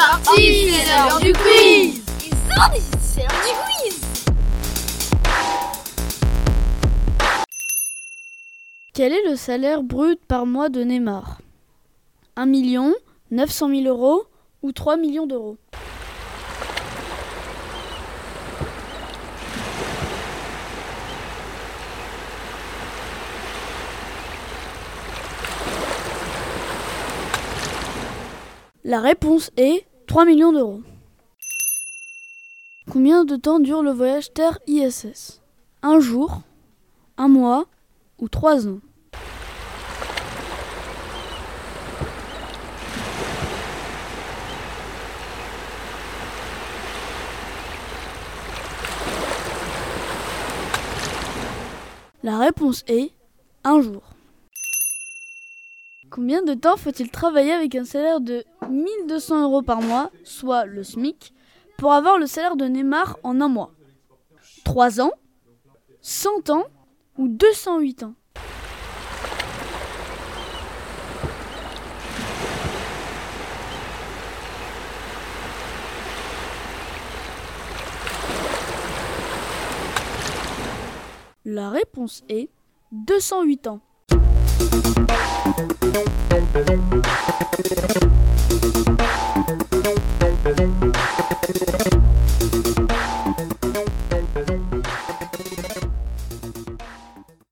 parti, c'est l'heure du quiz. C'est l'heure du quiz Quel est le salaire brut par mois de Neymar? 1 million, 900 000 euros ou 3 millions d'euros? La réponse est 3 millions d'euros. Combien de temps dure le voyage Terre-ISS Un jour, un mois ou trois ans? La réponse est un jour. Combien de temps faut-il travailler avec un salaire de 1200 euros par mois, soit le SMIC, pour avoir le salaire de Neymar en un mois? 3 ans? 100 ans? Ou 208 ans? La réponse est 208 ans. Yeah.